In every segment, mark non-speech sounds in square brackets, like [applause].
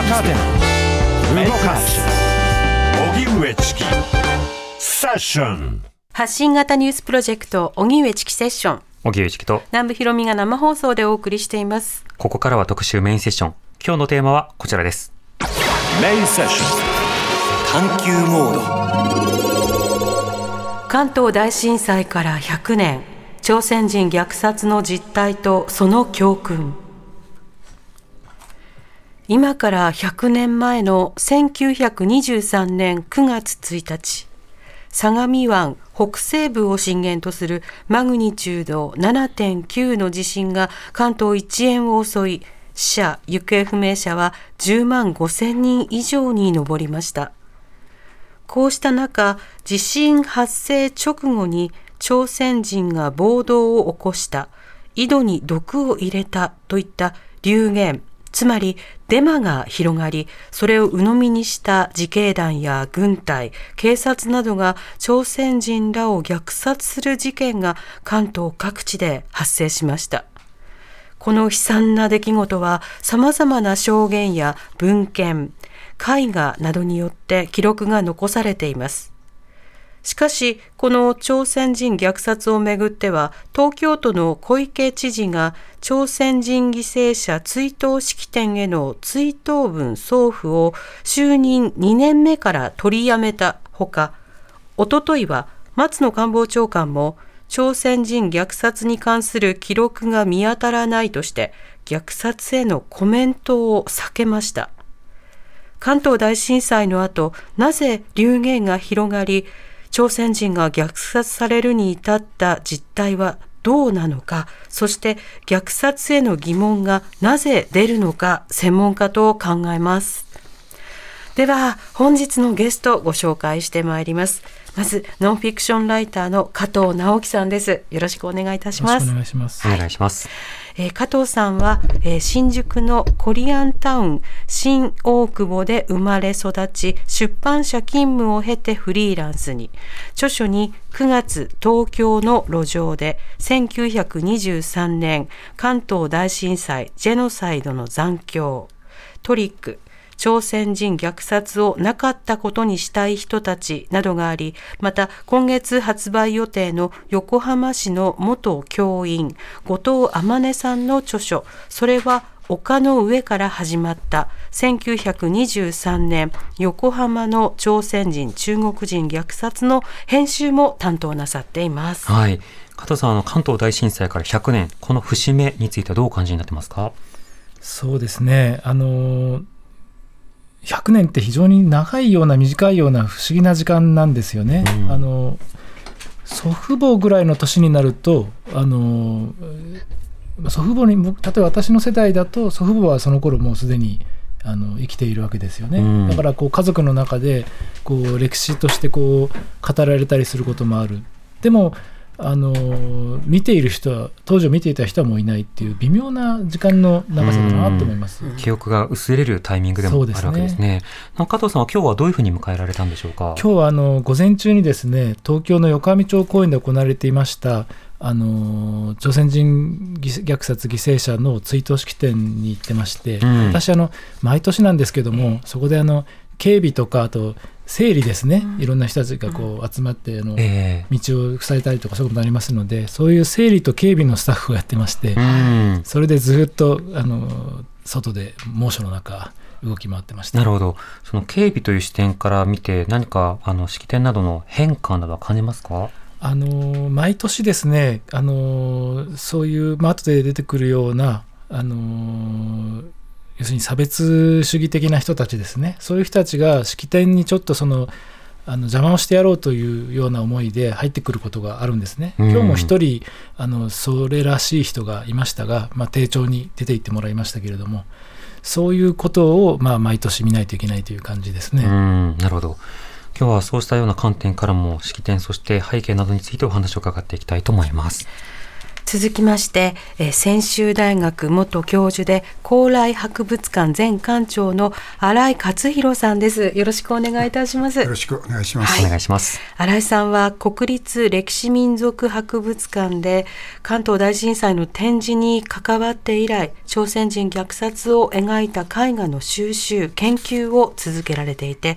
若手動かす。荻上チキ。セッション。発信型ニュースプロジェクト荻上チキセッション。荻上チキと。南部ひろみが生放送でお送りしています。ここからは特集メインセッション。今日のテーマはこちらです。メインセッション。探求モード。関東大震災から100年。朝鮮人虐殺の実態とその教訓今から100年前の1923年9月1日相模湾北西部を震源とするマグニチュード7.9の地震が関東一円を襲い死者行方不明者は10万5千人以上に上りました。こうした中地震発生直後に朝鮮人が暴動を起こした井戸に毒を入れたといった流言。つまりデマが広がり、それを鵜呑みにした自警団や軍隊、警察などが朝鮮人らを虐殺する事件が関東各地で発生しました。この悲惨な出来事は様々な証言や文献、絵画などによって記録が残されています。しかし、この朝鮮人虐殺をめぐっては、東京都の小池知事が朝鮮人犠牲者追悼式典への追悼文送付を就任2年目から取りやめたほか、おとといは松野官房長官も朝鮮人虐殺に関する記録が見当たらないとして、虐殺へのコメントを避けました。関東大震災の後、なぜ流言が広がり、朝鮮人が虐殺されるに至った実態はどうなのか、そして虐殺への疑問がなぜ出るのか、専門家と考えます。では、本日のゲストをご紹介してまいります。まず、ノンフィクションライターの加藤直樹さんです。よろしくお願いいたします。お願いします。お願いします。えー、加藤さんは、えー、新宿のコリアンタウン新大久保で生まれ育ち出版社勤務を経てフリーランスに。著書に9月東京の路上で1923年関東大震災ジェノサイドの残響。トリック朝鮮人虐殺をなかったことにしたい人たちなどがあり、また今月発売予定の横浜市の元教員、後藤天音さんの著書、それは丘の上から始まった1923年横浜の朝鮮人中国人虐殺の編集も担当なさっています。はい。加藤さん、あの関東大震災から100年、この節目についてはどうお感じになってますか？そうですね。あの100年って非常に長いような短いような不思議な時間なんですよね。うん、あの祖父母ぐらいの年になるとあの祖父母に例えば私の世代だと祖父母はその頃もうすでにあの生きているわけですよね、うん、だからこう家族の中でこう歴史としてこう語られたりすることもある。でもあの見ている人は当時を見ていた人はもういないっていう微妙な時間の長さだなと思います。記憶が薄れるタイミングでもあるわけですね。加藤さんは今日はどういうふうに迎えられたんでしょうか？今日はあの午前中にですね東京の横上町公園で行われていましたあの朝鮮人虐殺犠牲者の追悼式典に行ってまして、うん、私あの毎年なんですけどもそこであの警備とかあと整理ですね、いろんな人たちがこう集まってあの、道を塞いだりとかそういうことになりますのでそういう整理と警備のスタッフをやってまして、それでずっとあの外で猛暑の中動き回ってましたなるほど。その警備という視点から見て何かあの式典などの変化などは感じますか？あの毎年ですねあのそういう、まあ後で出てくるようなあの要するに差別主義的な人たちですねそういう人たちが式典にちょっとそのあの邪魔をしてやろうというような思いで入ってくることがあるんですね。今日も一人あのそれらしい人がいましたが、まあ、丁重に出て行ってもらいましたけれどもそういうことを、まあ、毎年見ないといけないという感じですね。なるほど今日はそうしたような観点からも式典そして背景などについてお話を伺っていきたいと思います。続きまして、えー専修大学元教授で高麗博物館前館長の新井勝弘さんです。よろしくお願いいたします。よろしくお願いします。お願いします。新井さんは国立歴史民族博物館で関東大震災の展示に関わって以来朝鮮人虐殺を描いた絵画の収集研究を続けられていて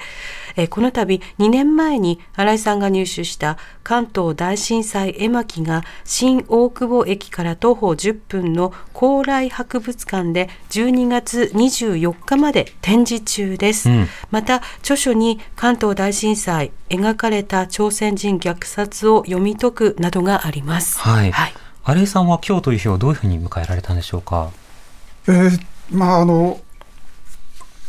えーこの度2年前に新井さんが入手した関東大震災絵巻が新大久保駅から徒歩10分の高麗博物館で12月24日まで展示中です、うんまた著書に関東大震災描かれた朝鮮人虐殺を読み解くなどがあります。はい。はい、新井さんは今日という日をどういうふうに迎えられたんでしょうか？えーまああの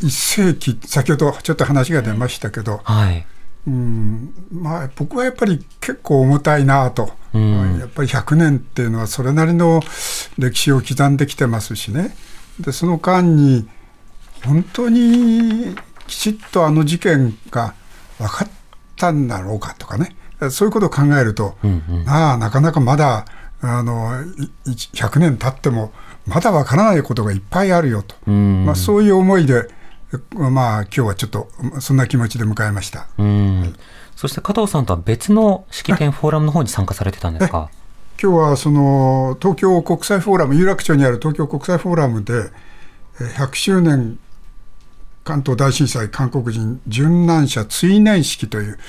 一世紀先ほどちょっと話が出ましたけど、はい。うんまあ僕はやっぱり結構重たいなと、うんやっぱり100年っていうのはそれなりの歴史を刻んできてますしねでその間に本当にきちっとあの事件が分かったんだろうかとかねそういうことを考えると、うんうん。まあなかなかまだあのいい100年経ってもまだわからないことがいっぱいあるよと、うんまあ、そういう思いで、まあ今日はちょっとそんな気持ちで迎えました。うん。そして加藤さんとは別の式典フォーラムの方に参加されてたんですか？今日はその東京国際フォーラム有楽町にある東京国際フォーラムでえー100周年関東大震災韓国人殉難者追念式という、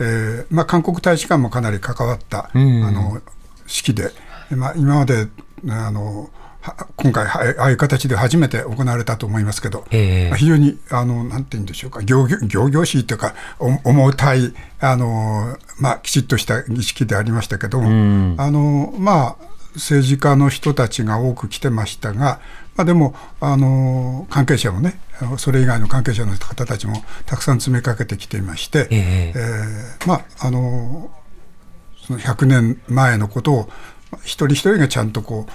えーまあ、韓国大使館もかなり関わった、うんあの式で、まあ、今まであのは今回はああいう形で初めて行われたと思いますけど、ええ。まあ非常にあのなんて言うんでしょうか行々しいというかお重たいあの、まあ、きちっとした儀式でありましたけども、うん。あのまあ政治家の人たちが多く来てましたが、まあ、でもあの関係者もねそれ以外の関係者の方たちもたくさん詰めかけてきていまして、ええ。えーまああのその100年前のことをまあ一人一人がちゃんとこう、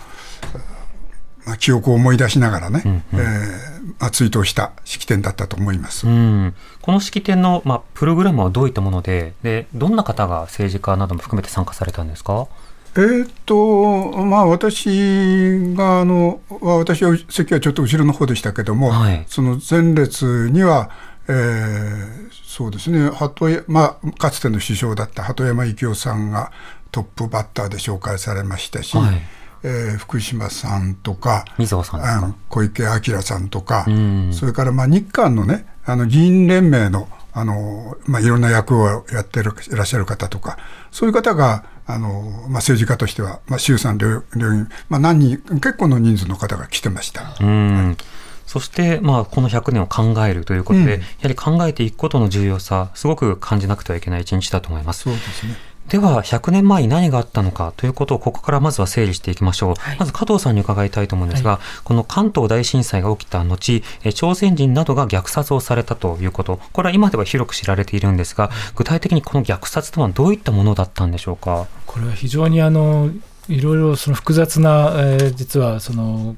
まあ、記憶を思い出しながらね、えーまあ、追悼した式典だったと思います。うん、この式典の、まあ、プログラムはどういったものでで、どんな方が政治家なども含めて参加されたんですか？えーっとまあ私があのは私は席はちょっと後ろの方でしたけども、はい。その前列には、えーそうですね鳩山、まあ、かつての首相だった鳩山幸夫さんがトップバッターで紹介されましたし、はいえー福島さんとかか。あの小池晃さんとか、うん。それからまあ日韓のねあの議員連盟のあの、まあ、いろんな役をやってるいらっしゃる方とかそういう方があの、まあ、政治家としては、まあ、衆参両両院、まあ、何人結構の人数の方が来てました。うん。そして、まあ、この100年を考えるということで、うん。やはり考えていくことの重要さ、すごく感じなくてはいけない一日だと思います。そうですねでは、100年前に何があったのかということを、ここからまずは整理していきましょう。はいまず加藤さんに伺いたいと思うんですが、この関東大震災が起きた後、え朝鮮人などが虐殺をされたということ、これは今では広く知られているんですが、具体的にこの虐殺とはどういったものだったんでしょうか？これは非常にあのいろいろその複雑な、えー実はその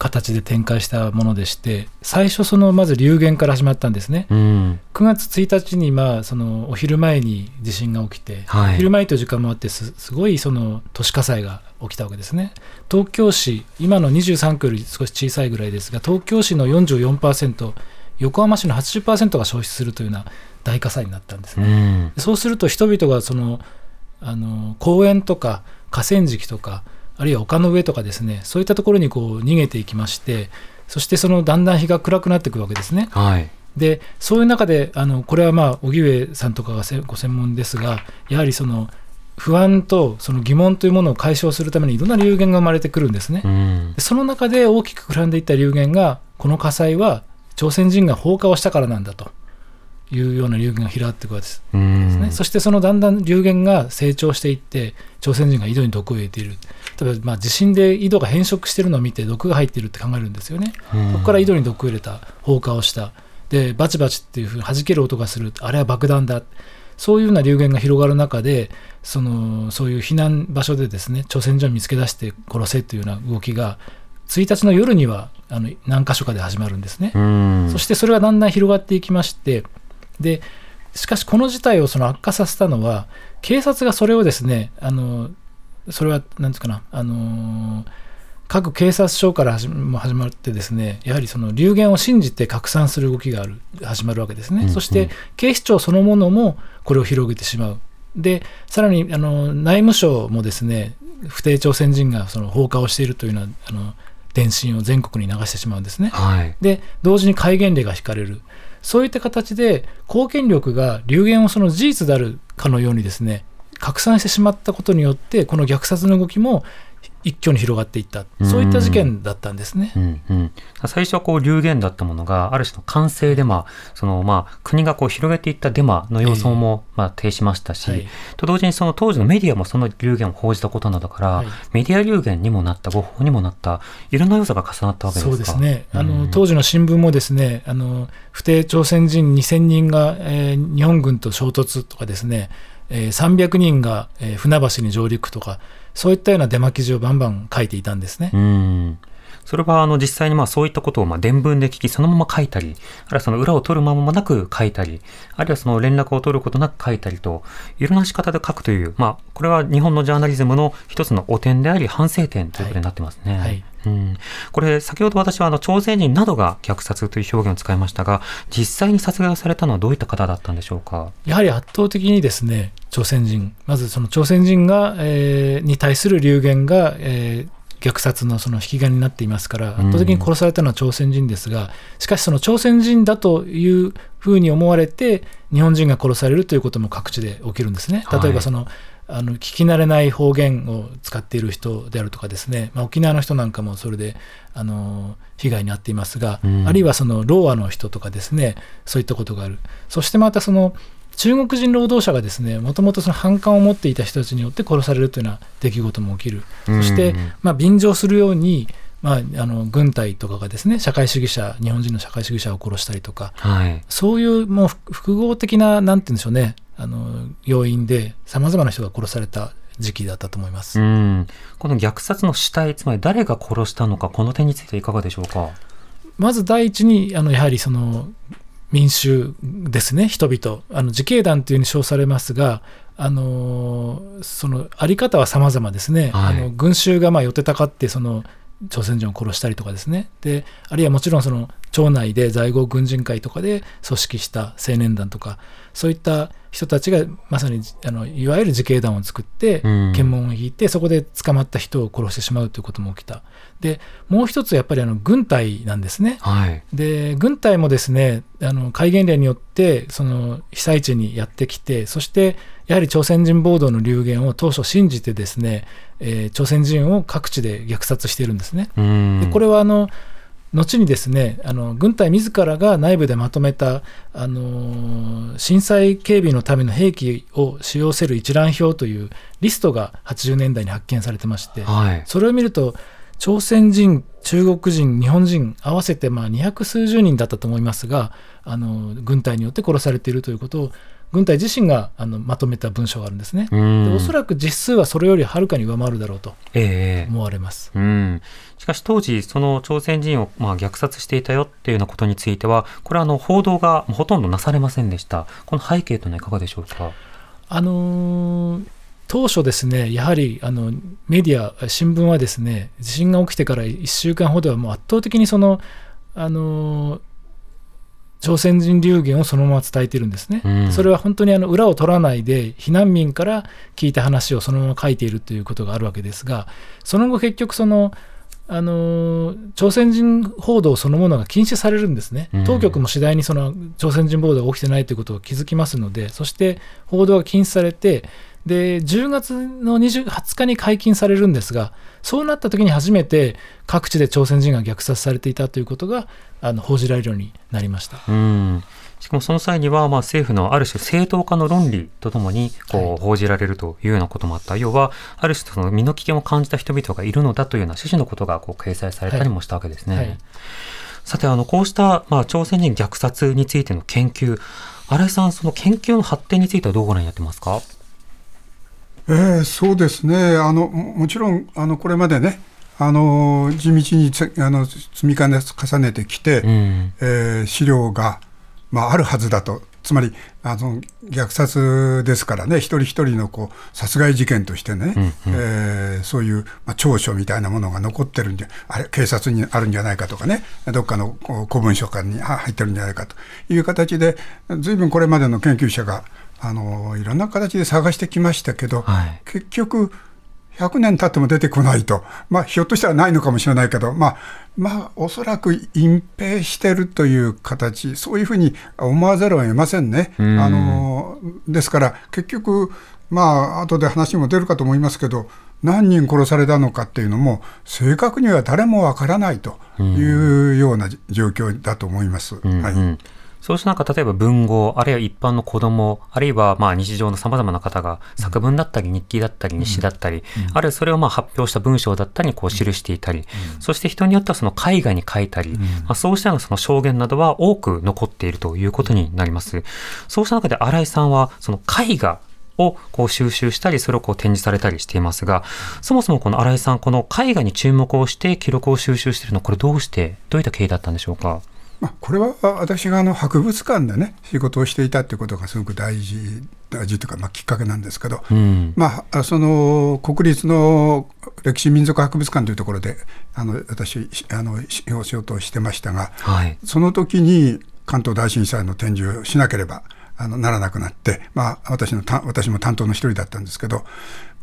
形で展開したものでして最初そのまず流言から始まったんですねうん。9月1日にまあそのお昼前に地震が起きて、はいお昼前という時間もあってすすごいその都市火災が起きたわけですね東京市今の23区より少し小さいぐらいですが東京市の44%横浜市の80%が消失するというような大火災になったんですうね、ん。そうすると人々がそのあの公園とか河川敷とかあるいは丘の上とかですねそういったところにこう逃げていきましてそしてそのだんだん日が暗くなっていくわけですね。はい。でそういう中であのこれはまあ荻上さんとかがせご専門ですがやはりその不安とその疑問というものを解消するためにいろんな流言が生まれてくるんですね。うんで。その中で大きく膨らんでいった流言がこの火災は朝鮮人が放火をしたからなんだというような流言が広がっていくわけです。うんね、そしてそのだんだん流言が成長していって朝鮮人が井戸に毒を入れている例えばまあ地震で井戸が変色しているのを見て毒が入っているって考えるんですよね、うん。そこから井戸に毒を入れた放火をした。でバチバチっていうふうに弾ける音がする。あれは爆弾だ。そういうような流言が広がる中でそのそういう避難場所でですね朝鮮人を見つけ出して殺せというような動きが1日の夜にはあの何箇所かで始まるんですね。うん。そしてそれがだんだん広がっていきまして、でしかしこの事態をその悪化させたのは、警察がそれをですねあのそれは何ですかな、あのー各警察署から始ま始まってですねやはりその流言を信じて拡散する動きがある始まるわけですね、うん。うんそして警視庁そのものもこれを広げてしまう。でさらにあの内務省もですね不定朝鮮人がその放火をしているというようなあの電信を全国に流してしまうんですね。はい。で同時に戒厳令が引かれる。そういった形で公権力が流言をその事実であるかのようにですね拡散してしまったことによってこの虐殺の動きも一挙に広がっていった。そういった事件だったんですね。うんうん、最初はこう流言だったものがある種の完成デマそのまあ国がこう広げていったデマの様相もまあ呈しましたし、はい。と同時にその当時のメディアもその流言を報じたことなどから、はい。メディア流言にもなった誤報にもなったいろんな要素が重なったわけですか？そうですね。あの、うん当時の新聞もですねあの不定朝鮮人2000人が、えー日本軍と衝突とかですね、えー300人が、船橋に上陸とかそういったようなデマ記事をバンバン書いていたんですね。うんそれはあの実際にまあそういったことをまあ伝聞で聞きそのまま書いたり、あるいはその裏を取る間もなく書いたり、あるいはその連絡を取ることなく書いたりと、いろんな仕方で書くという、まあこれは日本のジャーナリズムの一つの汚点であり反省点ということになってますね。はいうん、これ先ほど私はあの朝鮮人などが虐殺という表現を使いましたが、実際に殺害をされたのはどういった方だったんでしょうか？やはり圧倒的にですね朝鮮人まずその朝鮮人が、えーに対する流言が、えー虐殺のその引き金になっていますから圧倒的に殺されたのは朝鮮人ですが、しかしその朝鮮人だというふうに思われて日本人が殺されるということも各地で起きるんですね。はい。例えばその、あの聞き慣れない方言を使っている人であるとかですね、まあ、沖縄の人なんかもそれであの被害に遭っていますが、うん。あるいはそのローアの人とかですね。そういったことがある。そしてまたその中国人労働者がですねもともとその反感を持っていた人たちによって殺されるというような出来事も起きるそしてうんまあ便乗するようにまあ、あの軍隊とかがですね社会主義者日本人の社会主義者を殺したりとかはい。そういうもう複複合的ななんて言うんでしょうねあの要因でさまざまな人が殺された時期だったと思います。うん、この虐殺の主体、つまり誰が殺したのか、この点についていかがでしょうか？まず第一にあのやはりその民衆ですね人々。あの自警団というふうに称されますがあのそのあり方は様々ですね、はい。あの群衆がまあ寄ってたかってその朝鮮人を殺したりとかですね。であるいはもちろんその町内で在郷軍人会とかで組織した青年団とかそういった人たちがまさにあのいわゆる自警団を作ってうん。検問を引いてそこで捕まった人を殺してしまうということも起きたでもう一つやっぱりあの軍隊なんですねはい。で軍隊もですねあの戒厳令によってその被災地にやってきてそしてやはり朝鮮人暴動の流言を当初信じてですね、えー朝鮮人を各地で虐殺しているんですね。うん。でこれはあの後にですねあの軍隊自らが内部でまとめた、あのー震災警備のための兵器を使用せる一覧表というリストが80年代に発見されてまして、はい。それを見ると朝鮮人中国人日本人合わせてまあ200数十人だったと思いますがあの軍隊によって殺されているということを軍隊自身があのまとめた文章があるんですね。おそらく実数はそれよりはるかに上回るだろうとええ思われます。うん、しかし当時、その朝鮮人をまあ虐殺していたよっていうようなことについては、これはあの報道がほとんどなされませんでした。この背景というのはいかがでしょうか？あのー当初ですね、やはりあのメディア、新聞はですね、地震が起きてから1週間ほどはもう圧倒的にその、あのー朝鮮人流言をそのまま伝えているんですね。うん。それは本当にあの裏を取らないで、避難民から聞いた話をそのまま書いているということがあるわけですが、その後結局その、あのー朝鮮人報道そのものが禁止されるんですね。うん、当局も次第にその朝鮮人報道が起きてないということを気づきますので、そして報道が禁止されて、で10月の20 20日に解禁されるんですが、そうなった時に初めて各地で朝鮮人が虐殺されていたということがあの報じられるようになりました。うん。しかもその際には、まあ、政府のある種正当化の論理とともにこはう報じられるというようなこともあった、要はある種その身の危険を感じた人々がいるのだというような趣旨のことがこう掲載されたりもしたわけですね。はいさてあのこうした、まあ、朝鮮人虐殺についての研究新井さんその研究の発展についてはどうご覧になってますか？えーそうですね。あのももちろんあのこれまでねあの地道につあの積み重ね重ねてきて、うん。えー資料が、まあ、あるはずだと。つまりあの虐殺ですからね、一人一人のこう殺害事件としてね、うんうん、えー、そういう、まあ、調書みたいなものが残ってるんで、あれ、警察にあるんじゃないかとかね、どっかの古文書館に入ってるんじゃないかという形で、ずいぶんこれまでの研究者があのいろんな形で探してきましたけど、はい、結局、100年経っても出てこないと、まあ、ひょっとしたらないのかもしれないけど、まあ、まあ、おそらく隠蔽してるという形、そういうふうに思わざるを得ませんね。ん。あのですから、結局、まあ後で話も出るかと思いますけど、何人殺されたのかっていうのも、正確には誰もわからないというような状況だと思います。はいそうした中、例えば文豪、あるいは一般の子供、あるいはまあ日常の様々な方が作文だったり日記だったり日誌だったり、あるいはそれをまあ発表した文章だったりこう記していたり、そして人によってはその絵画に書いたり、まあ、そうしたようなその証言などは多く残っているということになります。そうした中で新井さんはその絵画をこう収集したり、それをこう展示されたりしていますが、そもそもこの新井さん、この絵画に注目をして記録を収集しているのは、これどうして、どういった経緯だったんでしょうか？まあ、これは私があの博物館でね仕事をしていたということがすごく大事大事というか、まあ、きっかけなんですけど、うん、まあ、その国立の歴史民族博物館というところであの私あの仕事をしてましたが、はい、その時に関東大震災の展示をしなければあのならなくなって、まあ、私の私も担当の一人だったんですけど、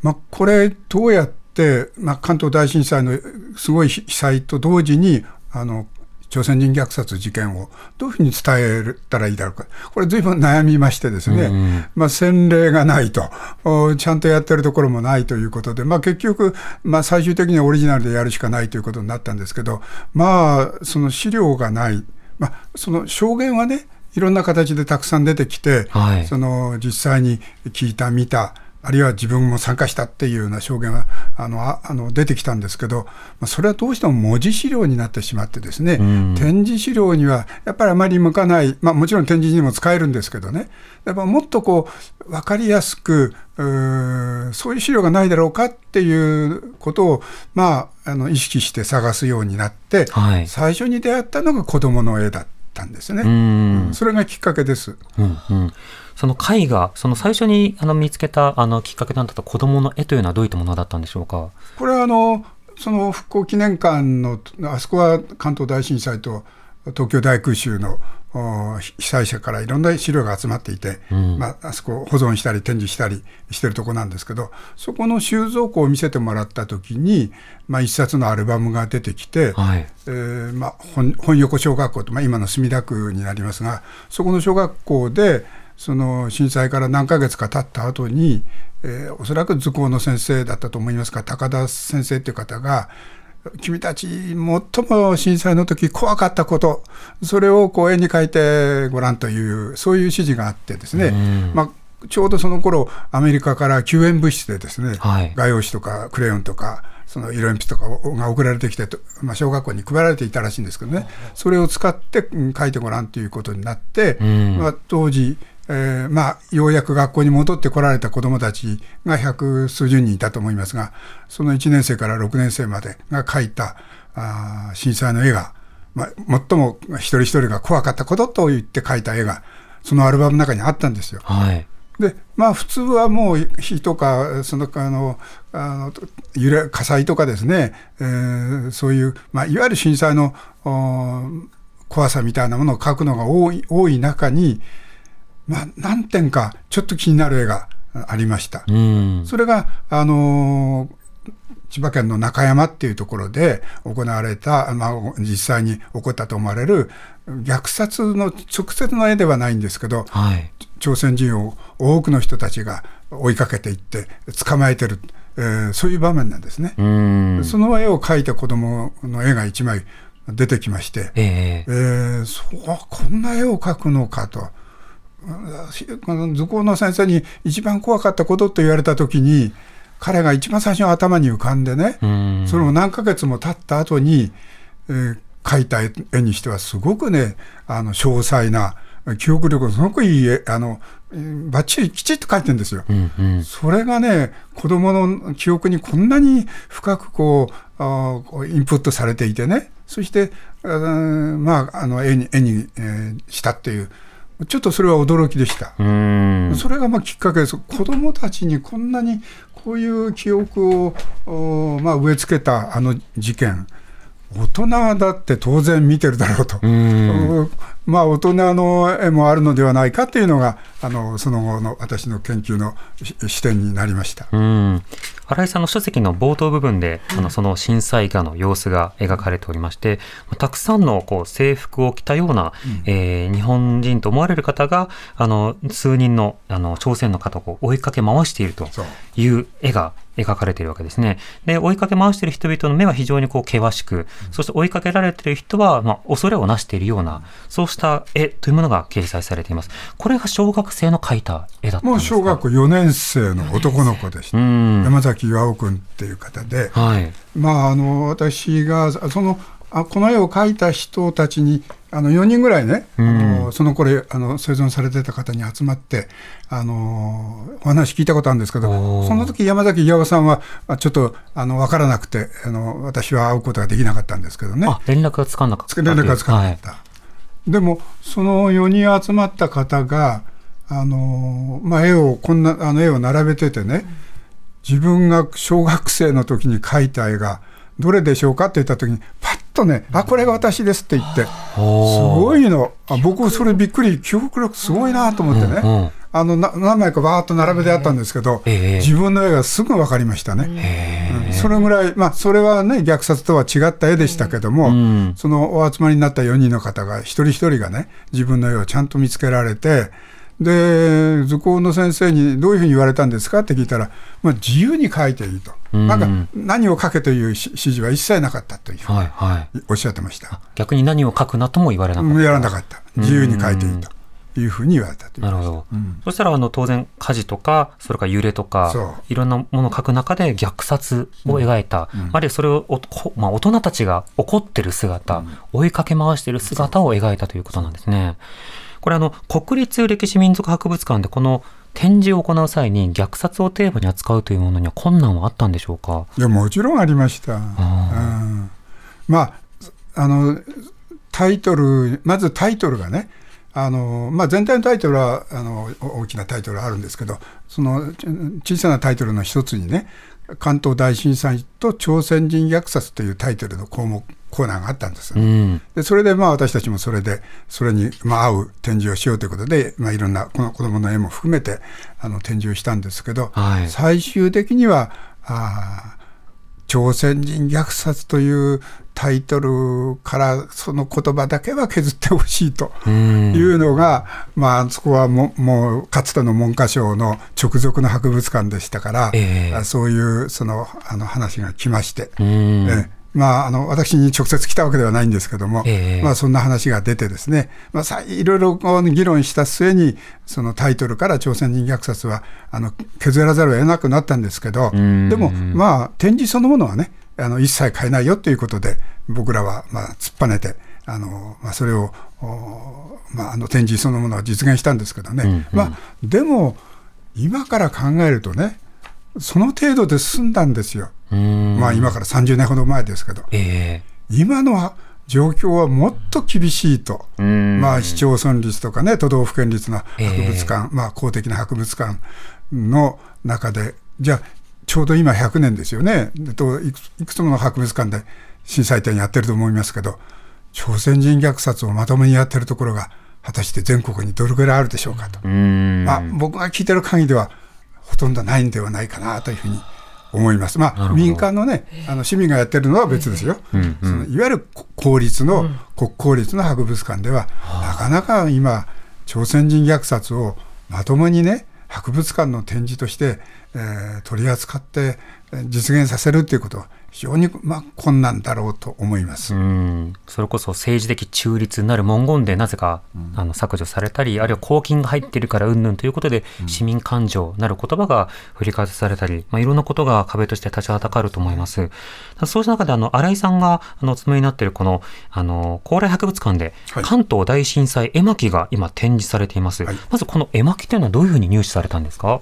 まあ、これどうやって、まあ、関東大震災のすごい被災と同時にあの朝鮮人虐殺事件をどういうふうに伝えたらいいだろうか、これ、ずいぶん悩みましてですね、うん、まあ、先例がないと、ちゃんとやってるところもないということで、まあ、結局、まあ、最終的にはオリジナルでやるしかないということになったんですけど、まあ、その資料がない、まあ、その証言はね、いろんな形でたくさん出てきて、はい、その実際に聞いた、見た、あるいは自分も参加したっていうような証言はあのあの出てきたんですけど、それはどうしても文字資料になってしまってですね、うん、展示資料にはやっぱりあまり向かない、まあ、もちろん展示にも使えるんですけどね、やっぱもっとこう分かりやすくうそういう資料がないだろうかっていうことを、まあ、あの意識して探すようになって、はい、最初に出会ったのが子どもの絵だったんですね。うん、それがきっかけです。うんうんその絵画、その最初にあの見つけたあのきっかけとなった子どもの絵というのはどういったものだったんでしょうか？これはあのその復興記念館のあそこは関東大震災と東京大空襲の被災者からいろんな資料が集まっていて、うん、まあ、あそこ保存したり展示したりしてるとこなんですけどそこの収蔵庫を見せてもらった時に、まあ、一冊のアルバムが出てきて、はい、えー、まあ、本横小学校と、まあ、今の墨田区になりますがそこの小学校でその震災から何ヶ月か経った後に、えー、おそらく図工の先生だったと思いますが高田先生っていう方が君たち最も震災の時怖かったことそれをこう絵に描いてごらんというそういう指示があってですね、まあ、ちょうどその頃アメリカから救援物質でですね、はい、画用紙とかクレヨンとかその色鉛筆とかが送られてきて、まあ、小学校に配られていたらしいんですけどね。それを使って描いてごらんということになって、まあ、当時えー、まあ、ようやく学校に戻ってこられた子どもたちが百数十人いたと思いますが、その1年生から6年生までが描いたあ震災の絵が、まあ、最も一人一人が怖かったことと言って描いた絵が、そのアルバムの中にあったんですよ。はいでまあ、普通はもう火とかそのあのあの揺れ火災とかですね、えー、そういう、まあ、いわゆる震災の怖さみたいなものを描くのが多い多い中にまあ、何点かちょっと気になる絵がありました。それが、あの千葉県の中山っていうところで行われた、まあ、実際に起こったと思われる虐殺の直接の絵ではないんですけど、はい、朝鮮人を多くの人たちが追いかけていって捕まえてる、えー、そういう場面なんですね。その絵を描いた子供の絵が一枚出てきまして、えー、えー、そうこんな絵を描くのかと。図工の先生に一番怖かったことと言われた時に彼が一番最初に頭に浮かんでねそれも何ヶ月も経った後に、えー、描いた絵にしてはすごくねあの詳細な記憶力がすごくいい絵あのばっちりきちっと描いてるんですよ、うんうん、それがね子供の記憶にこんなに深くこうあインプットされていてね。そして、まあ、あの絵に絵に、えー、したっていうちょっとそれは驚きでした。うんそれがまあきっかけです。子供たちにこんなにこういう記憶を、おまあ、植え付けたあの事件、大人だって当然見てるだろうと、んまあ、大人の絵もあるのではないかっていうのが、あのその後の私の研究のし視点になりました。うん。新井さんの書籍の冒頭部分で、あのその震災画の様子が描かれておりまして、まあたくさんのこう制服を着たような、えー日本人と思われる方があの数人のあの朝鮮の方を追いかけ回しているという絵が描かれているわけですね。で追いかけ回している人々の目は非常にこう険しく、そして追いかけられている人は、まあ、恐れをなしているような、そうした絵というものが掲載されています。これが小学生の描いた絵だったんですか？もう小学校4年生の男の子でした。うん。山崎巌君っていう方で、はい。まあ、あの私がそのあこの絵を描いた人たちにあの4人ぐらいね、あのその頃あの生存されてた方に集まってあのお話聞いたことあるんですけどその時山崎巌さんはあちょっとあの分からなくてあの私は会うことができなかったんですけどね。あ、連絡がつかなかった。連絡がつかなかった、でもその4人集まった方があの、まあ、絵をこんなあの絵を並べててね自分が小学生の時に描いた絵がどれでしょうかって言った時にパッとね「あこれが私です」って言ってすごいの。あ僕それびっくり記憶力すごいなと思ってね、あのな何枚かバーッと並べてあったんですけど、ええ。自分の絵がすぐ分かりましたね。うん。それぐらい、まあ、それはね虐殺とは違った絵でしたけども、ん。そのお集まりになった4人の方が一人一人がね自分の絵をちゃんと見つけられてで図工の先生にどういうふうに言われたんですかって聞いたら、まあ、自由に描いていいと、うん。なんか何を描けというし指示は一切なかったというふうにはいはい。おっしゃってました。逆に何を書くなとも言われなかった。やらなかった。自由に描いていいというふうに言われたというなるほど。そしたらあの当然火事とかそれから揺れとかいろんなものを書く中で虐殺を描いた、あるいはそれをまあ、大人たちが怒ってる姿、追いかけ回してる姿を描いたということなんですね。これあの国立歴史民族博物館でこの展示を行う際に虐殺をテーマに扱うというものには困難はあったんでしょうか？いやもちろんありました。うん。まああのタイトルまずタイトルがねあの、まあ、全体のタイトルはあのお大きなタイトルあるんですけどそのち小さなタイトルの一つにね関東大震災と朝鮮人虐殺というタイトルの項目コーナーがあったんです。うん。でそれでまあ私たちもそれでそれにまあ合う展示をしようということで、まあ、いろんなこの子どもの絵も含めてあの展示をしたんですけど、はい最終的にはあー朝鮮人虐殺というタイトルからその言葉だけは削ってほしいとうん。いうのが、まあそこはももうかつての文科省の直属の博物館でしたから、ええあそういうそのあの話が来まして。うん。ええまあ、あの私に直接来たわけではないんですけども、ええ。まあ、そんな話が出てですね、まあ、さいろいろこう議論した末にそのタイトルから朝鮮人虐殺はあの削らざるを得なくなったんですけどん。でもまあ展示そのものはねあの一切変えないよということで僕らはまあ突っぱねてあの、まあ、それを、おまあ、あの展示そのものは実現したんですけどね、うんうん。まあ、でも今から考えるとねその程度で済んだんですよ。うん。まあ今から30年ほど前ですけど、え今の状況はもっと厳しいと。まあ市町村立とかね、都道府県立の博物館、まあ公的な博物館の中で、じゃあ、ちょうど今100年ですよね、でといくいくつもの博物館で震災展やってると思いますけど、朝鮮人虐殺をまともにやってるところが、果たして全国にどれぐらいあるでしょうかと。うん。まあ、僕が聞いてる限りでは、ほとんどないんではないかなというふうに思います。まあ、民間のね、あの市民がやってるのは別ですよ。そのいわゆる公立の、国公立の博物館では、なかなか今、朝鮮人虐殺をまともにね、博物館の展示として、えー取り扱ってえー実現させるということは非常に、まあ、困難だろうと思います。うん。それこそ政治的中立なる文言でなぜか、あの削除されたりあるいは公金が入っているからうんぬんということで、市民感情なる言葉が振り返されたり、まあ、いろんなことが壁として立ちはだかると思います。ただそうした中であの新井さんがあのお勤めになっているこのあの高麗博物館で、はい。関東大震災絵巻が今展示されています、はい。まずこの絵巻というのはどういうふうに入手されたんですか？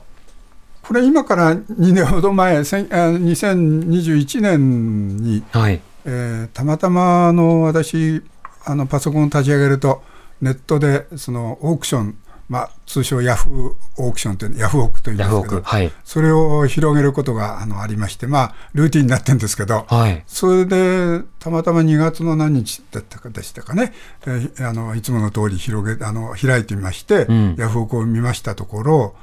これ今から2年ほど前、せんあ2021年にはい。えーたまたまあの私あのパソコンを立ち上げるとネットでそのオークションまあ、通称ヤフーオークションというヤフオクというんですけど、はい、それを広げることがあのありまして、まあ、ルーティンになってるんですけど、はい、それでたまたま2月の何日だったかでしたかね、えー、あのいつもの通り広げあの開いてみまして、うん、ヤフオクを見ましたところ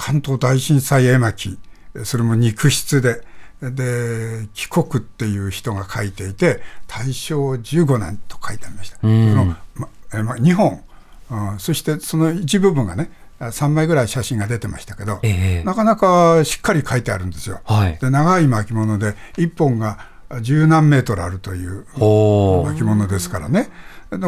関東大震災絵巻それも肉筆で。で帰国っていう人が書いていて大正15年と書いてありました。うん、そのまま、日本うん、そしてその一部分がね3枚ぐらい写真が出てましたけど、えー、なかなかしっかり書いてあるんですよ。はい、で長い巻物で1本が十何メートルあるという巻物ですからね。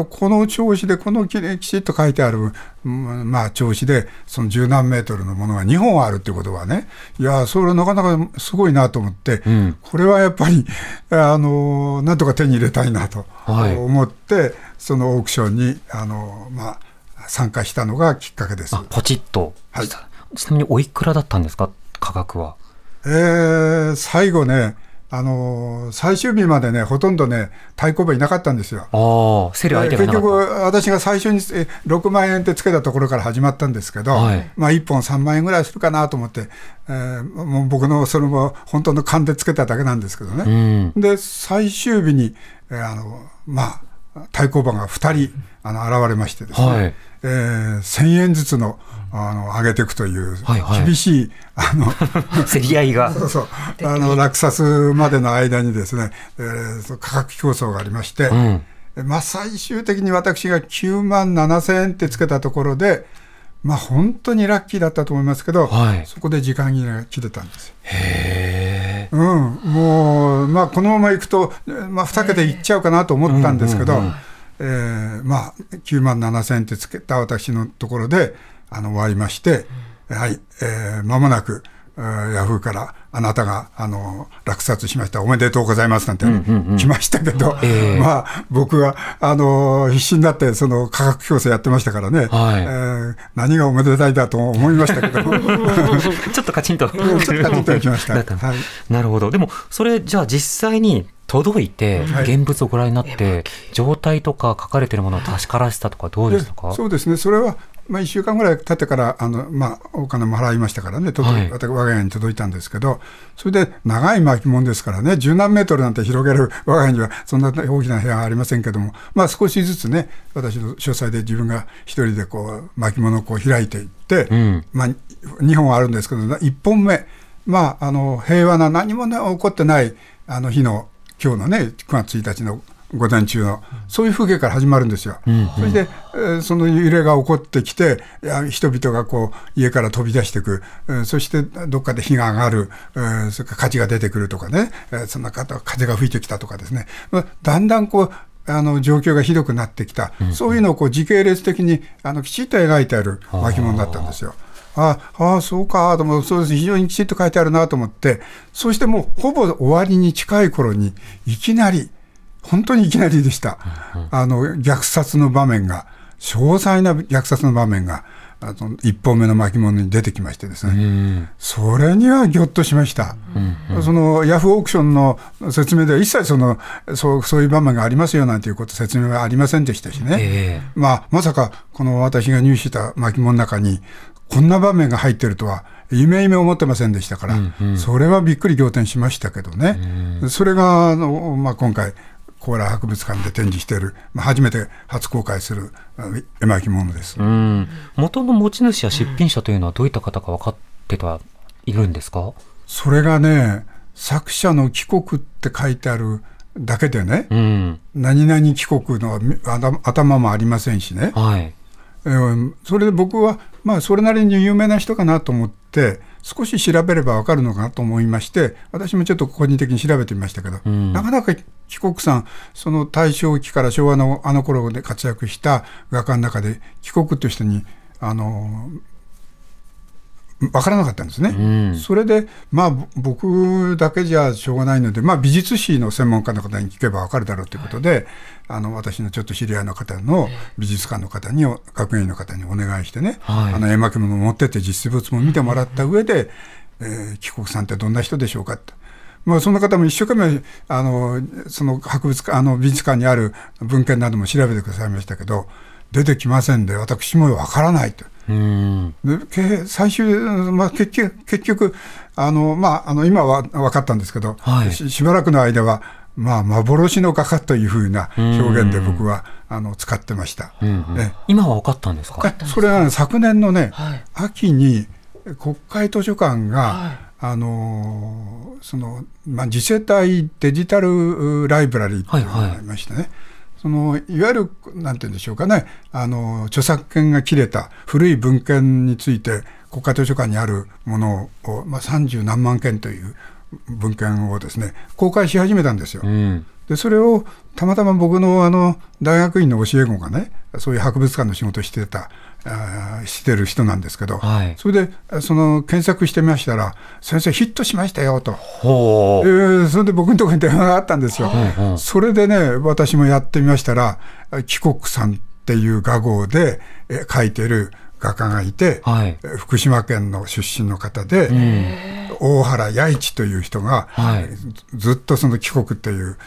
この調子で、このきちっと書いてある、まあ、調子で、その十何メートルのものが2本あるってことはね、いや、それなかなかすごいなと思って、うん、これはやっぱり、あの、なんとか手に入れたいなと思って、はい、そのオークションに、あの、まあ、参加したのがきっかけです。ポチッと、はい、ちなみにおいくらだったんですか、価格は。えー、最後ね、あのー、最終日までね、ほとんどね、太鼓判いなかったんですよ。結局、私が最初に6万円ってつけたところから始まったんですけど、はい、まあ1本3万円ぐらいするかなと思って、えー、もう僕のそれも本当の勘でつけただけなんですけどね。うん、で、最終日に、えー、あの、まあ、太鼓判が2人あの現れましてですね、はい。えー、1000円ずつのあの上げていくという、厳しい、あの [laughs] 競り合いが。そうそうあの落札までの間にですね、えー、価格競争がありまして、うん、まあ、最終的に私が9万7000円ってつけたところで、まあ、本当にラッキーだったと思いますけど、はい、そこで時間切れが切れたんですよ。へうん、もう、まあ、このままいくと、まあ、2桁いっちゃうかなと思ったんですけど、えー、まあ、9万7000円ってつけた私のところで、あの、終わりまして、うん、はい、えー、間もなく、ヤフーからあなたがあの落札しました、おめでとうございますなんて、来ましたけど、えー、まあ、僕はあの必死になって、その価格競争やってましたからね、はい、えー、何がおめでたいだと思いましたけど、[laughs] ちょっとカチンと、ちょっとカチンときました。はい、なるほど、でも、それ、じゃあ、実際に届いて、現物をご覧になって、状態とか書かれてるものを確からせたとか、どうでしたか？そうですね、それはまあ、1週間ぐらい経ってからあの、まあ、お金も払いましたからね、はい、我が家に届いたんですけど、それで長い巻物ですからね、十何メートルなんて広げる [laughs] 我が家には、そんな大きな部屋はありませんけども、まあ、少しずつね、私の書斎で自分が一人でこう巻物をこう開いていって、うん、まあ、2本あるんですけど、1本目、まあ、あの平和な何も、ね、起こってないあの日の、今日のね、9月1日の午前中の、そういう風景から始まるんですよ。うん。うん、それで、えー、その揺れが起こってきて、人々がこう家から飛び出していく、えー、そしてどっかで火が上がる、えー、それから火事が出てくるとかね、えー、そんな方風が吹いてきたとかですね、だんだんこう、あの状況がひどくなってきた、うん。うん、そういうのをこう時系列的にあのきちっと描いてある巻物だったんですよ。ああ、そうか、と思そうです。非常にきちっと書いてあるなと思って、そしてもうほぼ終わりに近い頃に、いきなり、本当にいきなりでした。あの、虐殺の場面が、詳細な虐殺の場面が、あの一本目の巻物に出てきましてですね、それにはぎょっとしました、うんうん、そのヤフーオークションの説明では一切そのそうそういう場面がありますよなんていうこと説明はありませんでしたしね、えー、まあ、まさかこの私が入手した巻物の中にこんな場面が入ってるとは夢夢思ってませんでしたから、うんうん、それはびっくり仰天しましたけどね、それがあの、まあ、今回高麗博物館で展示している、まあ、初めて初公開する絵巻物です。元の持ち主や出品者というのはどういった方か分かってはいるんですか？それがね、作者の帰国って書いてあるだけでね、うん、何々帰国の頭もありませんしね、はい、えー、それで僕は、まあ、それなりに有名な人かなと思って、少し調べれば分かるのかなと思いまして、私もちょっと個人的に調べてみましたけど、うん、なかなか帰国さん、その大正期から昭和のあの頃で活躍した画家の中で、帰国という人に、あの、分からなかったんですね。うん、それで、まあ、僕だけじゃしょうがないので、まあ、美術史の専門家の方に聞けば分かるだろうということで、はい、あの私のちょっと知り合いの方の美術館の方に、学芸員の方にお願いしてね、はい、あの絵巻物を持ってって実物も見てもらった上で、えー、帰国さんってどんな人でしょうかって。まあ、その方も一生懸命あのその博物館あの美術館にある文献なども調べてくださいましたけど出てきませんで私もわからないと。うん。でけ最終、まあ、結局結局あの、まあ、あの今は分かったんですけど、はい。ししばらくの間は、まあ、幻の画家というふうな表現で僕はあの使ってました。うんうん。え今は分かったんですか？えそれは、ね、昨年のね、はい。秋に国会図書館が、あのそのまあ、次世代デジタルライブラリーっていうのがありましてね、そのいわゆるなんて言うんでしょうかねあの著作権が切れた古い文献について国家図書館にあるものを、まあ、30何万件という文献をですね公開し始めたんですよ。うんでそれをたまたま僕のあの大学院の教え子がねそういう博物館の仕事をしてたしてる人なんですけど、はい。それでその検索してみましたら「先生ヒットしましたよ」と、えーそれで僕のところに電話があったんですよ。うんうん。それでね私もやってみましたら帰国さんっていう画号でえー描いてる画家がいて、はい。えー福島県の出身の方で、大原弥一という人が、はい。ずずっとその帰国っていう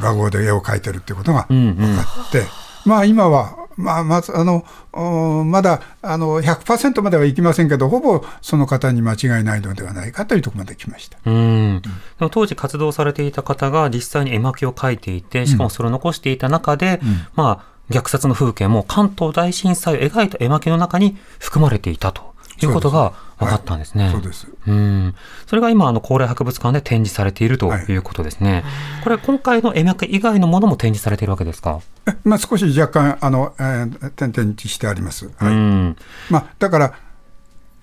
画号で絵を描いてるっていうことがうんうん。分かって、まあ今は、まあ、まずあのおまだあの100%まではいきませんけどほぼその方に間違いないのではないかというところまで来ました。うん、でも当時活動されていた方が実際に絵巻を描いていてしかもそれを残していた中で、まあ虐殺の風景も関東大震災を描いた絵巻の中に含まれていたということが分かったんですね。そうです。うん、それが今あの高麗博物館で展示されているとはいいうことですね。これ今回の絵巻以外のものも展示されているわけですか？えまあ、少し若干あの、えー点々してあります。はいうん、まあ、だから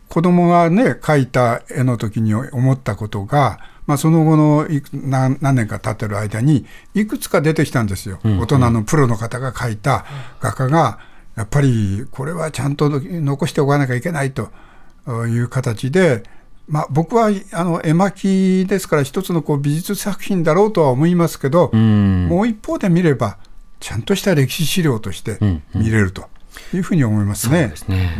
子供がね描いた絵の時に思ったことが、まあ、その後の何何年か経ってる間にいくつか出てきたんですよ、大人のプロの方が描いた画家がやっぱりこれはちゃんと残しておかなきゃいけないという形で、まあ、僕はあの絵巻ですから一つのこう美術作品だろうとは思いますけど、うん、もう一方で見ればちゃんとした歴史資料としてうんうん。見れるというふうに思いますね。そうですね。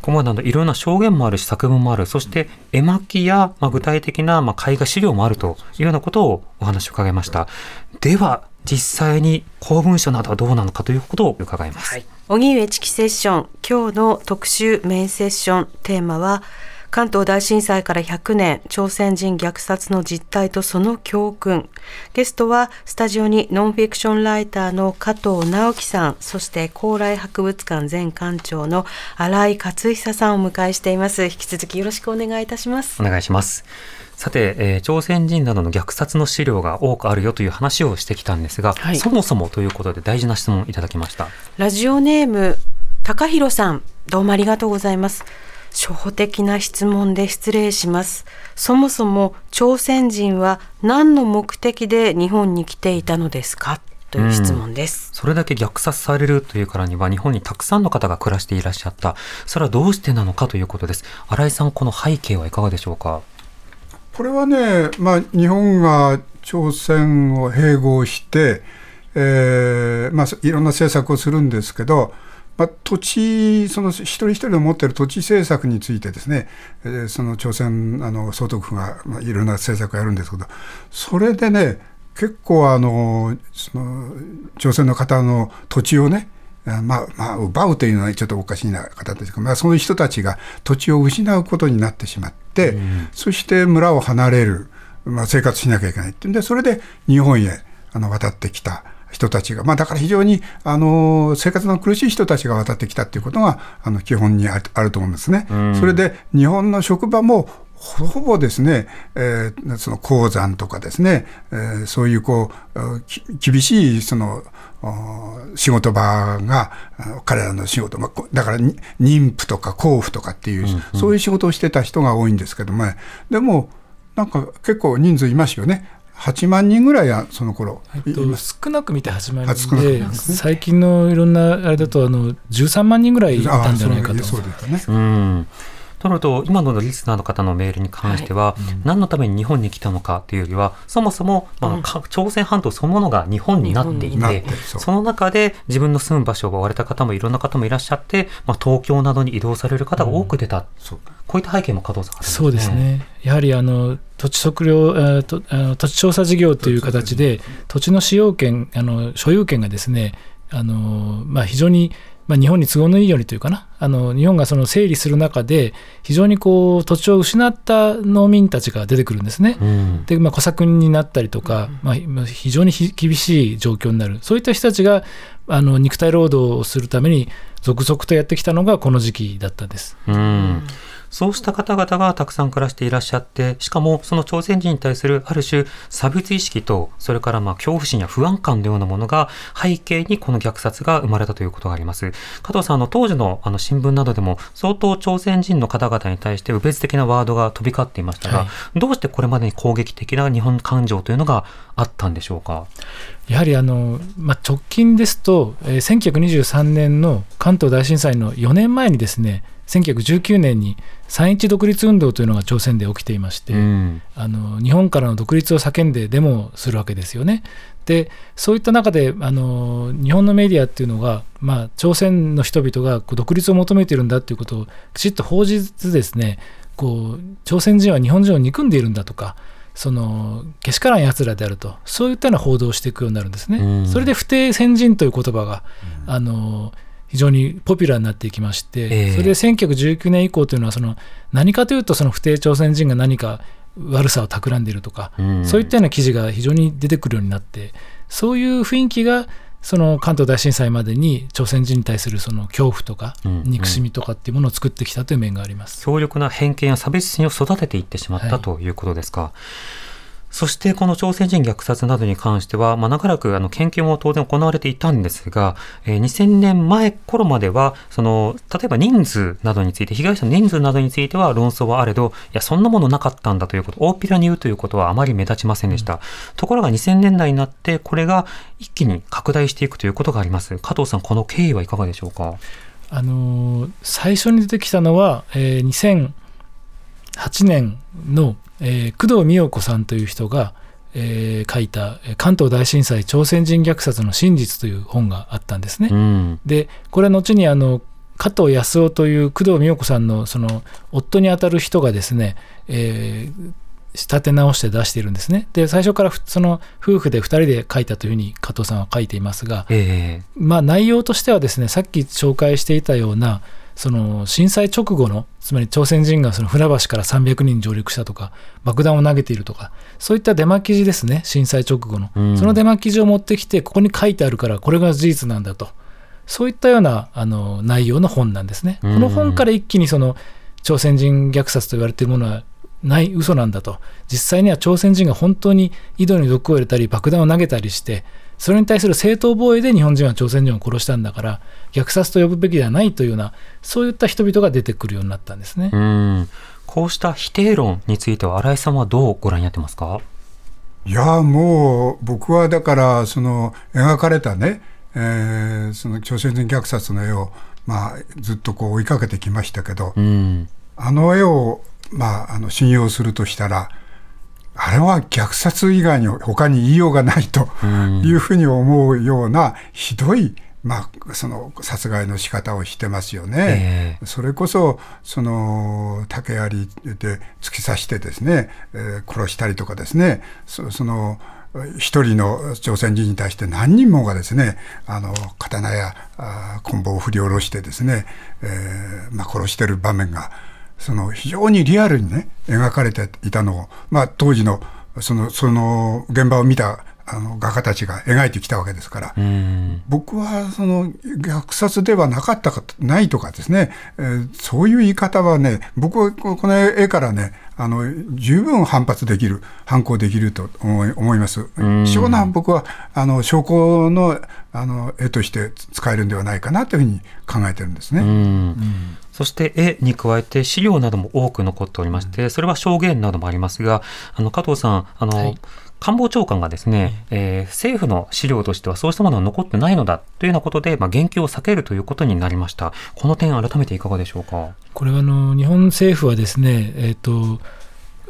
ここまでいろんな証言もあるし作文もある。そして絵巻や、まあ、具体的な、まあ、絵画資料もあるというようなことをお話を伺いました。では実際に公文書などはどうなのかということを伺います、荻上チキセッション今日の特集メインセッションテーマは関東大震災から100年朝鮮人虐殺の実態とその教訓。ゲストはスタジオにノンフィクションライターの加藤直樹さんそして高麗博物館前館長の新井勝久さんをお迎えしています。引き続きよろしくお願いいたします。お願いしますさて、えー朝鮮人などの虐殺の資料が多くあるよという話をしてきたんですが、はい。そもそもということで大事な質問をいただきました。ラジオネーム高弘さんどうもありがとうございます。初歩的な質問で失礼します。そもそも朝鮮人は何の目的で日本に来ていたのですか？という質問です、それだけ虐殺されるというからには日本にたくさんの方が暮らしていらっしゃった。それはどうしてなのかということです。新井さんこの背景はいかがでしょうか？これはね、まあ、日本が朝鮮を併合して、えーまあ、いろんな政策をするんですけど、まあ、土地、その一人一人の持っている土地政策についてですね、えーその朝鮮あの総督府が、まあ、いろんな政策をやるんですけど、それでね、結構あのその朝鮮の方の土地をね、まあまあ、奪うというのはちょっとおかしいな方ですけど、まあ、そういう人たちが土地を失うことになってしまって、そして村を離れる、まあ、生活しなきゃいけないっていうんでそれで日本へあの渡ってきた人たちが、まあ、だから非常にあの生活の苦しい人たちが渡ってきたっていうことがあの基本にあると思うんですね。それで日本の職場もほほぼですね、えーその鉱山とかですね、えーそういうこうき厳しいそのお仕事場があ彼らの仕事、まあ、こだからに妊婦とか交付とかっていう、そういう仕事をしてた人が多いんですけども、でもなんか結構人数いますよね。8万人ぐらいはその頃えっと少なく見て8万人でね最近のいろんなあれだとあの13万人ぐらいいたんじゃないかと。あそうですね。うんとなると今のリスナーの方のメールに関しては、何のために日本に来たのかというよりはそもそも、まあか朝鮮半島そのものが日本になっていてその中で自分の住む場所が追われた方もいろんな方もいらっしゃって、まあ、東京などに移動される方が多く出た、そう。こういった背景も加藤さんあるんそうですね、やはりあの土地測量、えーとあの土地調査事業という形で、土地の使用権、あの所有権がですね、あのまあ、非常に、まあ、日本に都合のいいようにというかな。あの日本がその整理する中で非常にこう土地を失った農民たちが出てくるんですね。うん。で、まあ、小作になったりとか、まあ、非常にひ厳しい状況になる。そういった人たちがあの肉体労働をするために続々とやってきたのがこの時期だったんです。うんそうした方々がたくさん暮らしていらっしゃって、しかもその朝鮮人に対するある種差別意識と、それからまあ恐怖心や不安感のようなものが背景にこの虐殺が生まれたということがあります。加藤さん、あの当時のあの新聞などでも相当朝鮮人の方々に対して侮蔑的なワードが飛び交っていましたが、はどうしてこれまでに攻撃的な日本感情というのがあったんでしょうか？やはりあの、まあ、直近ですと、えー1923年の関東大震災の4年前にですね1919年に三一独立運動というのが朝鮮で起きていまして、うんあの日本からの独立を叫んでデモをするわけですよね。でそういった中であの日本のメディアっていうのが、まあ、朝鮮の人々がこう独立を求めているんだということをきちっと報じずですねこう朝鮮人は日本人を憎んでいるんだとかそのけしからんやつらであるとそういったような報道をしていくようになるんですね。うんそれで不定先人という言葉が、あの非常にポピュラーになっていきまして、ええそれで1919年以降というのはその何かというとその不定朝鮮人が何か悪さを企んでいるとか、うんそういったような記事が非常に出てくるようになってそういう雰囲気がその関東大震災までに朝鮮人に対するその恐怖とかうん憎しみとかっていうものを作ってきたという面があります。強力な偏見や差別心を育てていってしまった、はいということですか。そしてこの朝鮮人虐殺などに関しては、まあ、長らくあの研究も当然行われていたんですが、えー2000年前頃まではその例えば人数などについて被害者の人数などについては論争はあれどいやそんなものなかったんだということ大っぴらに言うということはあまり目立ちませんでした、ところが2000年代になってこれが一気に拡大していくということがあります。加藤さんこの経緯はいかがでしょうか？あのー最初に出てきたのは、えー2008年の、えー工藤美代子さんという人が、えー書いたえー「関東大震災朝鮮人虐殺の真実」という本があったんですね。うんでこれは後にあの加藤康夫という工藤美代子さんのその夫にあたる人がですね、えー仕立て直して出しているんですね。で最初からふその夫婦で2人で書いたというふうに加藤さんは書いていますが、えまあ、内容としてはですねさっき紹介していたようなその震災直後のつまり朝鮮人がその船橋から300人上陸したとか爆弾を投げているとかそういったデマ記事ですね震災直後の、うん。そのデマ記事を持ってきてここに書いてあるからこれが事実なんだと。そういったようなあの内容の本なんですね。うん。この本から一気にその朝鮮人虐殺と言われているものはない嘘なんだと。実際には朝鮮人が本当に井戸に毒を入れたり爆弾を投げたりしてそれに対する正当防衛で日本人は朝鮮人を殺したんだから虐殺と呼ぶべきではないというようなそういった人々が出てくるようになったんですね。うん。こうした否定論については新井さんはどうご覧になってますか？いやもう僕はだからその描かれたね、えーその朝鮮人虐殺の絵を、まあ、ずっとこう追いかけてきましたけど、うん。あの絵を、まあ、あの信用するとしたらあれは虐殺以外に他に言いようがないとうんいうふうに思うようなひどい、まあ、その殺害の仕方をしてますよね。えそれこそその竹槍で突き刺してですね、えー殺したりとかですねそその一人の朝鮮人に対して何人もがですねあの刀やあー棍棒を振り下ろしてですね、えーまあ、殺してる場面がその非常にリアルにね描かれていたのを、まあ、当時のそのその現場を見たあの画家たちが描いてきたわけですから。うん僕はその虐殺ではなかったかないとかですね、えーそういう言い方はね僕はここの絵からねあの十分反発できる反抗できると思いますん貴重な僕はあの証拠のあの絵として使えるんではないかなというふうに考えてるんですね。うんそして絵に加えて資料なども多く残っておりまして、それは証言などもありますが、あの加藤さん、あの、はい官房長官がですね、えー政府の資料としてはそうしたものは残ってないのだというようなことで、まあ、言及を避けるということになりました。この点、改めていかがでしょうか？これはあの日本政府はですね、えーと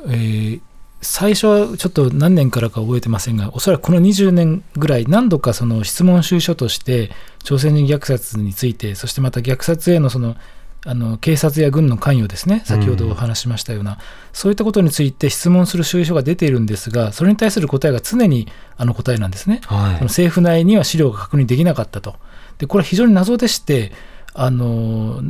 えー最初はちょっと何年からか覚えてませんが、おそらくこの20年ぐらい、何度かその質問収書として、朝鮮人虐殺について、そしてまた虐殺へのそのあの警察や軍の関与ですね、先ほどお話ししましたような、そういったことについて質問する収書が出ているんですが、それに対する答えが常にあの答えなんですね。はいその政府内には資料が確認できなかったと。でこれは非常に謎でしてあの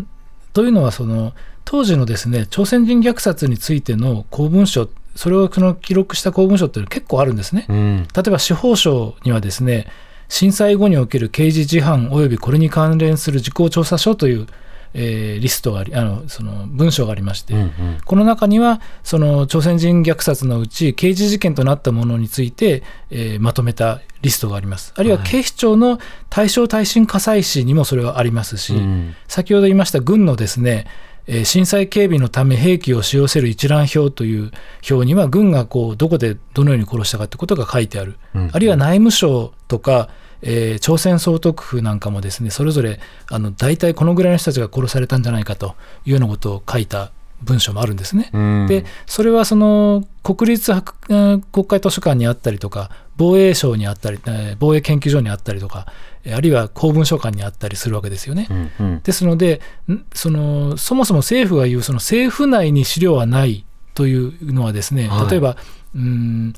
というのはその当時のですね朝鮮人虐殺についての公文書それをその記録した公文書っていうのは結構あるんですね。うん例えば司法省にはですね震災後における刑事事犯及びこれに関連する事項調査書という、えーリストがありあのその文書がありまして、うんうん。この中にはその朝鮮人虐殺のうち刑事事件となったものについて、えーまとめたリストがあります。あるいははい。警視庁の大正耐震火災士にもそれはありますし、うん。先ほど言いました軍のですね、えー震災警備のため兵器を使用せる一覧表という表には軍がこうどこでどのように殺したかということが書いてある、うん。あるいは内務省とか、えー朝鮮総督府なんかもですねそれぞれあの大体このぐらいの人たちが殺されたんじゃないかというようなことを書いた文書もあるんですね。うんでそれはその国立国会図書館にあったりとか防衛省にあったり、えー防衛研究所にあったりとかえーあるいは公文書館にあったりするわけですよね。うんうんですのでんそのそもそも政府が言うその政府内に資料はないというのはですねはい例えば、うーん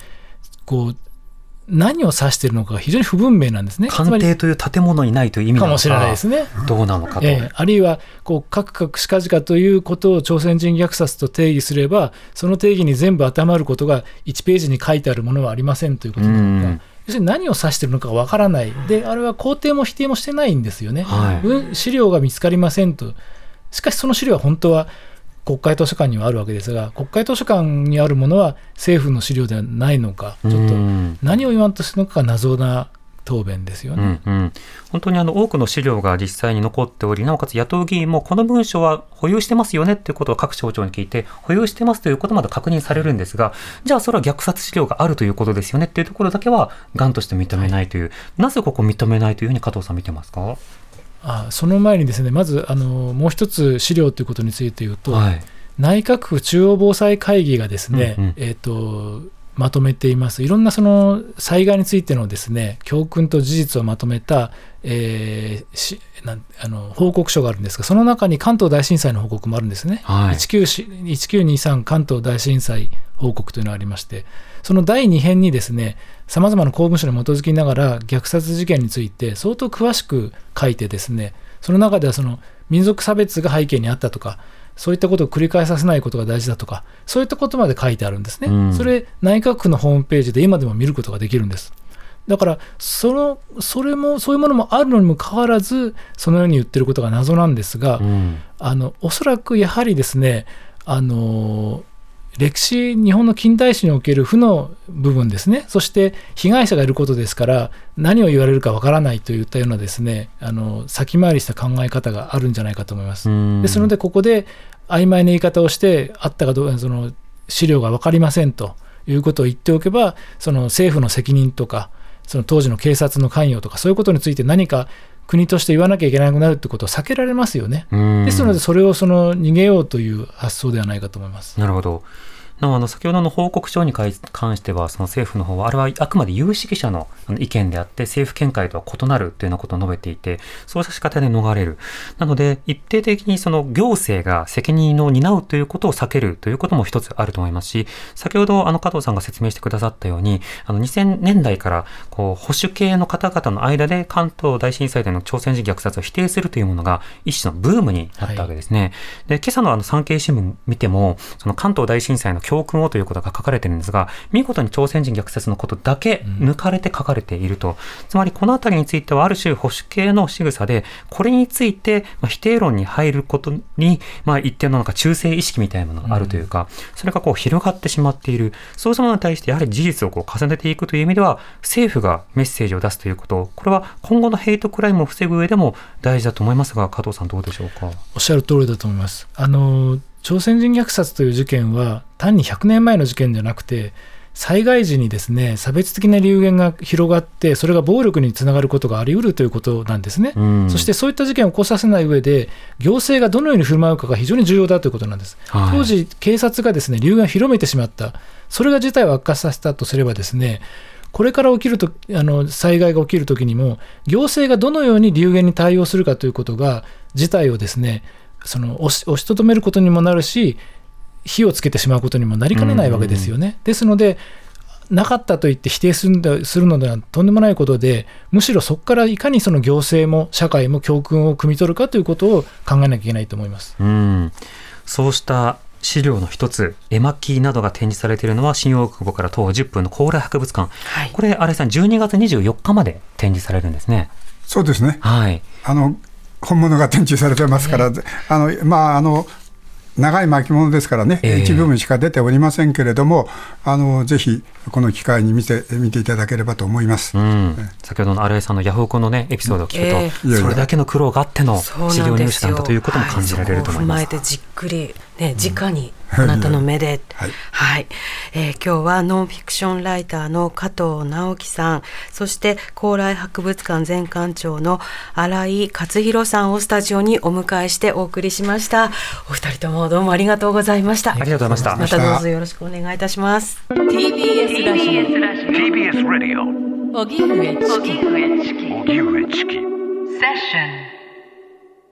こう何を指しているのかが非常に不文明なんですね。官邸という建物にないという意味なのかかもしれないですね。どうなのかと、ええ。あるいはこうカクカクしかじかということを朝鮮人虐殺と定義すればその定義に全部当てはまることが1ページに書いてあるものはありませんということなのか、うん。要するに何を指しているのかわからない。であれは肯定も否定もしてないんですよね、はい。うん。資料が見つかりませんと。しかしその資料は本当は国会図書館にはあるわけですが国会図書館にあるものは政府の資料ではないのかちょっとうん。何を言わんとしてるのかが謎な答弁ですようね。んうん、本当にあの多くの資料が実際に残っており、なおかつ野党議員もこの文書は保有してますよねということを各省庁に聞いて、保有してますということまで確認されるんですが、じゃあそれは虐殺資料があるということですよねっていうところだけは、がんとして認めないという、なぜここ認めないというふうに加藤さん見てますか？あその前にですねまずあのもう一つ資料ということについて言うと、はい。内閣府中央防災会議がですね、うんうん。えー、とまとめています。いろんなその災害についてのですね教訓と事実をまとめた、えーしなんあの報告書があるんですがその中に関東大震災の報告もあるんですね、はい。19 1923関東大震災報告というのがありましてその第2編にですねさまざまな公文書に基づきながら虐殺事件について相当詳しく書いてですねその中ではその民族差別が背景にあったとかそういったことを繰り返させないことが大事だとかそういったことまで書いてあるんですね、うん。それ内閣府のホームページで今でも見ることができるんです。だからそのそれもそういうものもあるのにもかかわらずそのように言ってることが謎なんですが、うん。あのおそらくやはりですねあの歴史日本の近代史における負の部分ですねそして被害者がいることですから何を言われるかわからないといったようなですねあの先回りした考え方があるんじゃないかと思います。うんですのでここで曖昧な言い方をしてあったかどうかその資料が分かりませんということを言っておけばその政府の責任とかその当時の警察の関与とかそういうことについて何か国として言わなきゃいけなくなるってことを避けられますよね。うんですのでそれをその逃げようという発想ではないかと思います。なるほど。なおあの先ほどの報告書に関しては、その政府の方は、あれはあくまで有識者の意見であって、政府見解とは異なるというようなことを述べていて、そうした仕方で逃れる。なので、一定的にその行政が責任を担うということを避けるということも一つあると思いますし、先ほどあの加藤さんが説明してくださったように、あの2000年代からこう保守系の方々の間で関東大震災での朝鮮人虐殺を否定するというものが一種のブームになったわけですね。で、今朝のあの産経新聞見ても、その関東大震災の教訓をということが書かれてるんですが、見事に朝鮮人虐殺のことだけ抜かれて書かれていると。つまりこのあたりについてはある種保守系の仕草で、これについてまあ否定論に入ることに、まあ一定のなんか忠誠意識みたいなものがあるというか、それがこう広がってしまっている。そうしたものに対してやはり事実をこう重ねていくという意味では、政府がメッセージを出すということ、これは今後のヘイトクライムを防ぐ上でも大事だと思いますが、加藤さんどうでしょうか？おっしゃる通りだと思います。あの朝鮮人虐殺という事件は単に100年前の事件じゃなくて災害時にですね差別的な流言が広がってそれが暴力につながることがあり得るということなんですね。うんそしてそういった事件を起こさせない上で行政がどのように振る舞うかが非常に重要だということなんです。はい当時警察がですね流言を広めてしまったそれが事態を悪化させたとすればですねこれから起きるとあの災害が起きるときにも行政がどのように流言に対応するかということが事態をですねその押し押しとどめることにもなるし火をつけてしまうことにもなりかねないわけですよね。ですのでなかったと言って否定するんだするのではとんでもないことで、むしろそこからいかにその行政も社会も教訓を汲み取るかということを考えなきゃいけないと思います。うん、そうした資料の一つ、絵巻などが展示されているのは、新大久保から徒歩10分の高麗博物館。はいこれ、新井さん、12月24日まで展示されるんですね。そうですね。はい。あの本物が展示されてますから、あのまああの長い巻物ですからね、ええ。一部分しか出ておりませんけれども、あのぜひこの機会に見て見ていただければと思います。うん、先ほどの新井さんのヤフオクのね、エピソードを聞くと、ええ。いやいや。それだけの苦労があってのそう資料入手なんだということも感じられると思います。はい。踏まえてじっくり、ね、直にあなたの目で、はい。はい、えー今日はノンフィクションライターの加藤直樹さん、そして高麗博物館前館長の新井勝弘さんをスタジオにお迎えしてお送りしました。お二人ともどうもありがとうございました。ありがとうございました。またどうぞよろしくお願いいたします。TBS ラジ TBS Radio オ荻上チキ荻上チキセッション